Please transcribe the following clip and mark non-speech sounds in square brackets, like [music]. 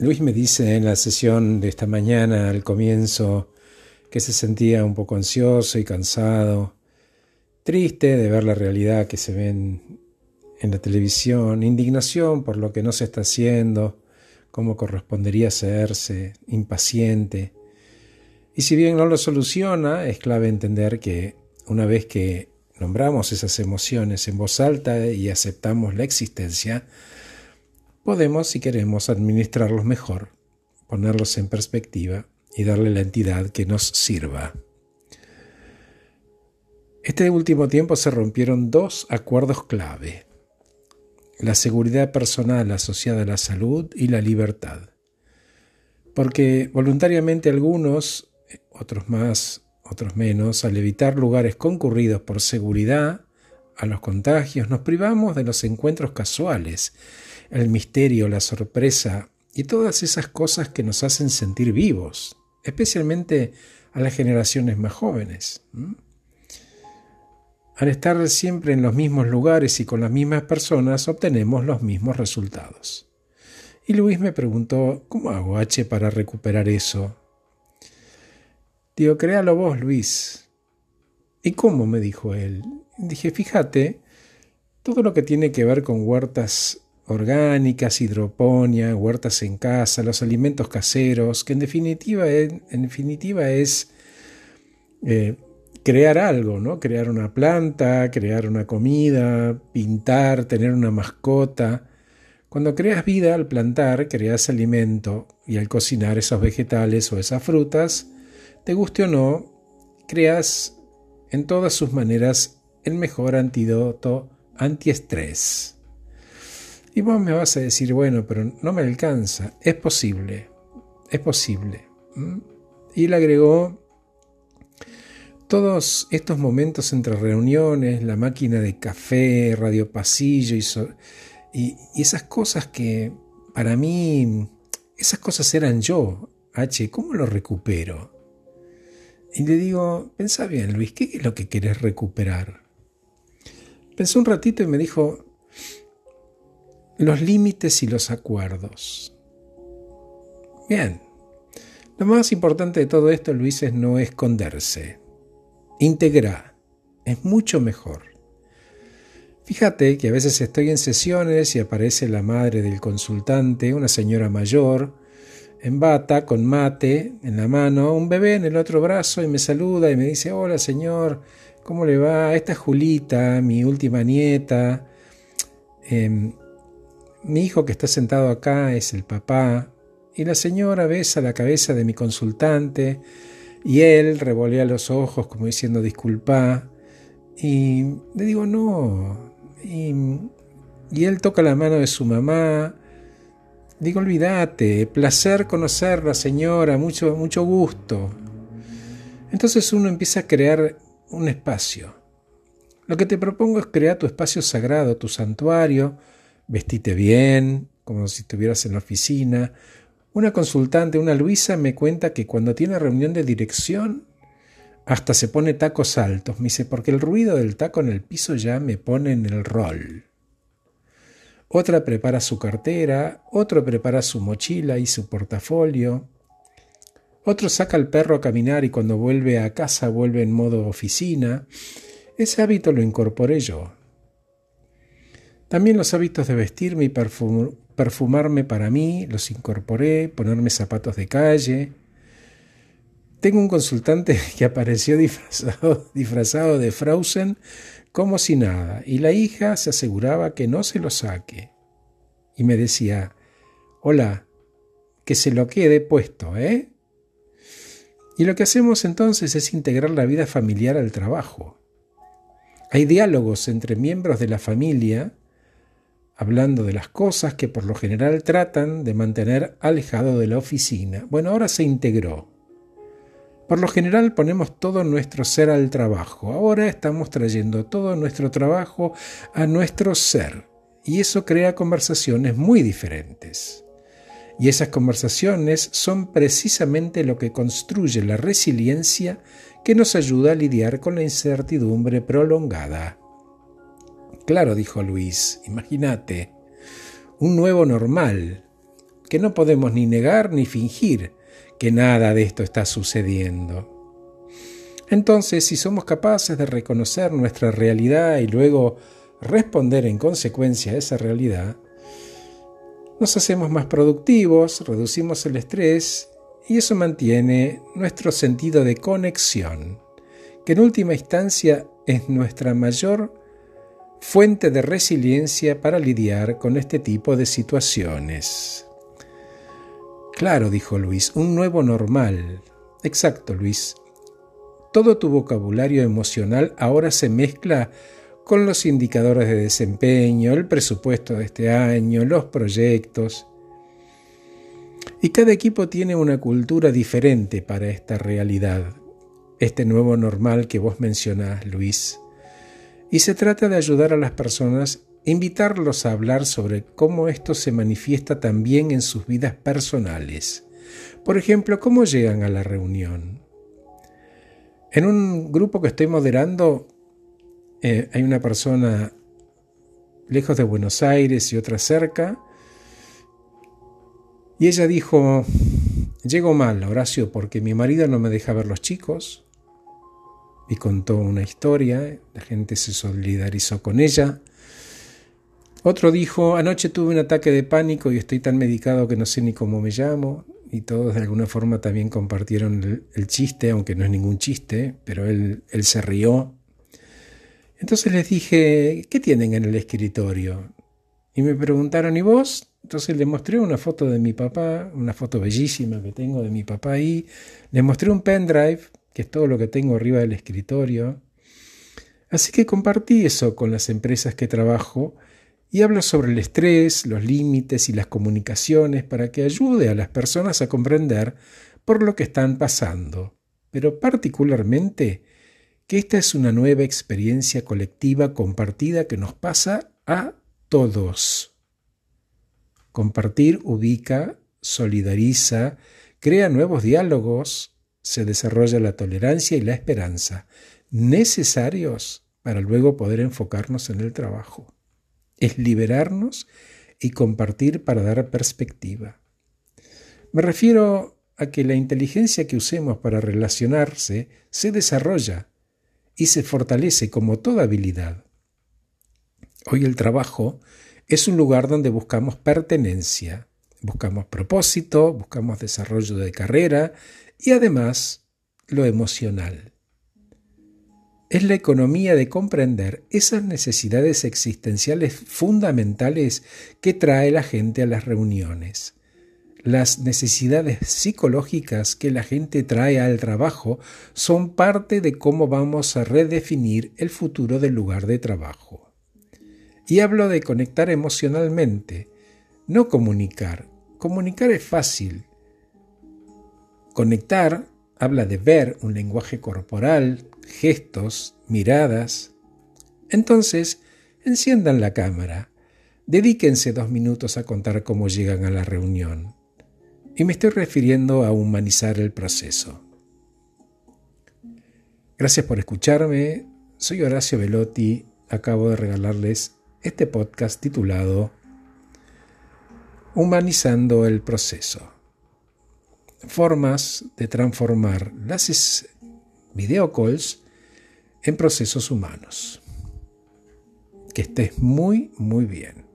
Luis me dice en la sesión de esta mañana, al comienzo, que se sentía un poco ansioso y cansado, triste de ver la realidad que se ve en, la televisión, indignación por lo que no se está haciendo, cómo correspondería hacerse, impaciente. Y si bien no lo soluciona, es clave entender que una vez que nombramos esas emociones en voz alta y aceptamos la existencia, podemos, si queremos, administrarlos mejor, ponerlos en perspectiva y darle la entidad que nos sirva. Este último tiempo se rompieron dos acuerdos clave, la seguridad personal asociada a la salud y la libertad, porque voluntariamente algunos, otros más, otros menos, al evitar lugares concurridos por seguridad a los contagios, nos privamos de los encuentros casuales, el misterio, la sorpresa y todas esas cosas que nos hacen sentir vivos, especialmente a las generaciones más jóvenes. Al estar siempre en los mismos lugares y con las mismas personas, obtenemos los mismos resultados. Y Luis me preguntó, ¿cómo hago H para recuperar eso? Digo, créalo vos, Luis. ¿Y cómo? me dijo él. Dije, fíjate, todo lo que tiene que ver con huertas orgánicas, hidroponía, huertas en casa, los alimentos caseros, que en definitiva, en, definitiva es eh, crear algo, ¿no? Crear una planta, crear una comida, pintar, tener una mascota. Cuando creas vida al plantar, creas alimento y al cocinar esos vegetales o esas frutas, te guste o no, creas en todas sus maneras el mejor antídoto antiestrés. Y vos me vas a decir, bueno, pero no me alcanza. Es posible, es posible. Y le agregó todos estos momentos entre reuniones, la máquina de café, radio pasillo y, esas cosas que para mí, esas cosas eran yo. H, ¿cómo lo recupero? Y le digo, pensá bien, Luis, ¿qué es lo que querés recuperar? Pensó un ratito y me dijo, los límites y los acuerdos. Bien, lo más importante de todo esto, Luis, es no esconderse. Integra. Es mucho mejor. Fíjate que a veces estoy en sesiones y aparece la madre del consultante, una señora mayor, en bata, con mate en la mano, un bebé en el otro brazo y me saluda y me dice, hola señor, ¿cómo le va? Esta es Julita, mi última nieta. Em, mi hijo que está sentado acá es el papá. Y la señora besa la cabeza de mi consultante y él revolea los ojos como diciendo disculpa. Y le digo no. Y, y él toca la mano de su mamá. Digo, olvídate, placer conocerla, señora, mucho, mucho gusto. Entonces uno empieza a crear un espacio. Lo que te propongo es crear tu espacio sagrado, tu santuario, vestite bien, como si estuvieras en la oficina, una consultante, una Luisa, me cuenta que cuando tiene reunión de dirección, hasta se pone tacos altos. Me dice, porque el ruido del taco en el piso ya me pone en el rol. Otra prepara su cartera, otro prepara su mochila y su portafolio. Otro saca al perro a caminar y cuando vuelve a casa vuelve en modo oficina. Ese hábito lo incorporé yo. También los hábitos de vestirme y perfumarme para mí, los incorporé, ponerme zapatos de calle. Tengo un consultante [laughs] que apareció disfrazado, de Frozen como si nada, y la hija se aseguraba que no se lo saque. Y me decía, hola, que se lo quede puesto, ¿eh? Y lo que hacemos entonces es integrar la vida familiar al trabajo. Hay diálogos entre miembros de la familia hablando de las cosas que por lo general tratan de mantener alejado de la oficina. Bueno, ahora se integró. Por lo general ponemos todo nuestro ser al trabajo. Ahora estamos trayendo todo nuestro trabajo a nuestro ser. Y eso crea conversaciones muy diferentes. Y esas conversaciones son precisamente lo que construye la resiliencia que nos ayuda a lidiar con la incertidumbre prolongada. Claro, dijo Luis, imagínate, un nuevo normal, que no podemos ni negar ni fingir que nada de esto está sucediendo. Entonces, si somos capaces de reconocer nuestra realidad y luego responder en consecuencia a esa realidad, nos hacemos más productivos, reducimos el estrés y eso mantiene nuestro sentido de conexión, que en última instancia es nuestra mayor fuente de resiliencia para lidiar con este tipo de situaciones. Claro, dijo Luis, un nuevo normal. Exacto, Luis. Todo tu vocabulario emocional ahora se mezcla con los indicadores de desempeño, el presupuesto de este año, los proyectos. Y cada equipo tiene una cultura diferente para esta realidad, este nuevo normal que vos mencionás, Luis. Y se trata de ayudar a las personas, invitarlos a hablar sobre cómo esto se manifiesta también en sus vidas personales. Por ejemplo, cómo llegan a la reunión. En un grupo que estoy moderando, eh, hay una persona lejos de Buenos Aires y otra cerca, y ella dijo, llego mal, Horacio, porque mi marido no me deja ver los chicos, y contó una historia, la gente se solidarizó con ella. Otro dijo, anoche tuve un ataque de pánico y estoy tan medicado que no sé ni cómo me llamo. Y todos de alguna forma también compartieron el, chiste, aunque no es ningún chiste, pero él, él se rió. Entonces les dije, ¿qué tienen en el escritorio? Y me preguntaron, ¿y vos? Entonces le mostré una foto de mi papá, una foto bellísima que tengo de mi papá ahí. Le mostré un pendrive que es todo lo que tengo arriba del escritorio. Así que compartí eso con las empresas que trabajo y hablo sobre el estrés, los límites y las comunicaciones para que ayude a las personas a comprender por lo que están pasando, pero particularmente que esta es una nueva experiencia colectiva compartida que nos pasa a todos. Compartir ubica, solidariza, crea nuevos diálogos, se desarrolla la tolerancia y la esperanza, necesarios para luego poder enfocarnos en el trabajo. Es liberarnos y compartir para dar perspectiva. Me refiero a que la inteligencia que usemos para relacionarse se desarrolla y se fortalece como toda habilidad. Hoy el trabajo es un lugar donde buscamos pertenencia, buscamos propósito, buscamos desarrollo de carrera y además lo emocional. Es la economía de comprender esas necesidades existenciales fundamentales que trae la gente a las reuniones. Las necesidades psicológicas que la gente trae al trabajo son parte de cómo vamos a redefinir el futuro del lugar de trabajo. Y hablo de conectar emocionalmente, no comunicar. Comunicar es fácil, Conectar habla de ver un lenguaje corporal, gestos, miradas. Entonces, enciendan la cámara, dedíquense dos minutos a contar cómo llegan a la reunión. Y me estoy refiriendo a humanizar el proceso. Gracias por escucharme. Soy Horacio Velotti. Acabo de regalarles este podcast titulado Humanizando el proceso formas de transformar las videocalls en procesos humanos. Que estés muy, muy bien.